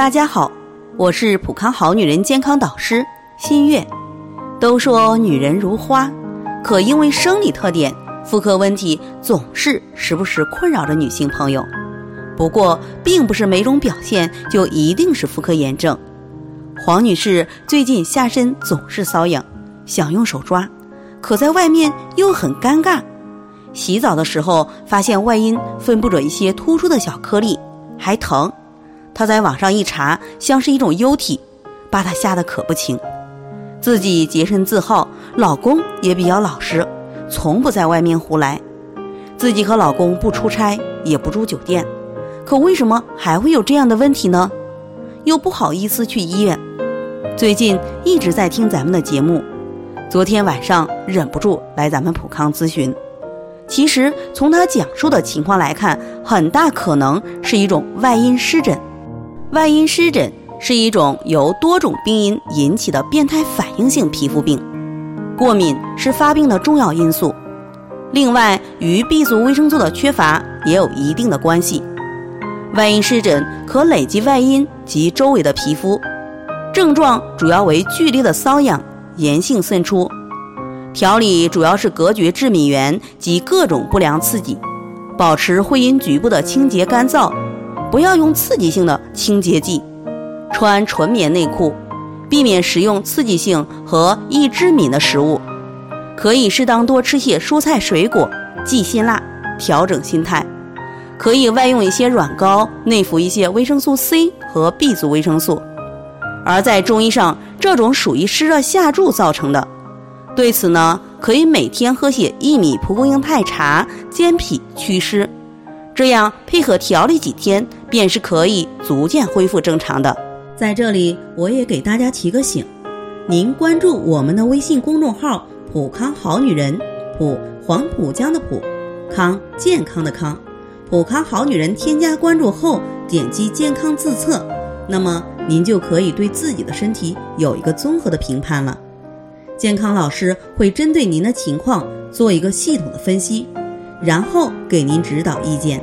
大家好，我是普康好女人健康导师新月。都说女人如花，可因为生理特点，妇科问题总是时不时困扰着女性朋友。不过，并不是每种表现就一定是妇科炎症。黄女士最近下身总是瘙痒，想用手抓，可在外面又很尴尬。洗澡的时候发现外阴分布着一些突出的小颗粒，还疼。她在网上一查，像是一种疣体，把她吓得可不轻。自己洁身自好，老公也比较老实，从不在外面胡来。自己和老公不出差，也不住酒店，可为什么还会有这样的问题呢？又不好意思去医院。最近一直在听咱们的节目，昨天晚上忍不住来咱们普康咨询。其实从他讲述的情况来看，很大可能是一种外阴湿疹。外阴湿疹是一种由多种病因引起的变态反应性皮肤病，过敏是发病的重要因素。另外，与 B 族维生素的缺乏也有一定的关系。外阴湿疹可累及外阴及周围的皮肤，症状主要为剧烈的瘙痒、炎性渗出。调理主要是隔绝致敏源及各种不良刺激，保持会阴局部的清洁干燥。不要用刺激性的清洁剂，穿纯棉内裤，避免食用刺激性和易致敏的食物，可以适当多吃些蔬菜水果，忌辛辣，调整心态。可以外用一些软膏，内服一些维生素 C 和 B 族维生素。而在中医上，这种属于湿热下注造成的。对此呢，可以每天喝些薏米蒲公英肽茶，健脾祛湿。这样配合调理几天，便是可以逐渐恢复正常的。在这里，我也给大家提个醒：您关注我们的微信公众号“普康好女人”，普黄浦江的浦，康健康的康，普康好女人。添加关注后，点击健康自测，那么您就可以对自己的身体有一个综合的评判了。健康老师会针对您的情况做一个系统的分析。然后给您指导意见，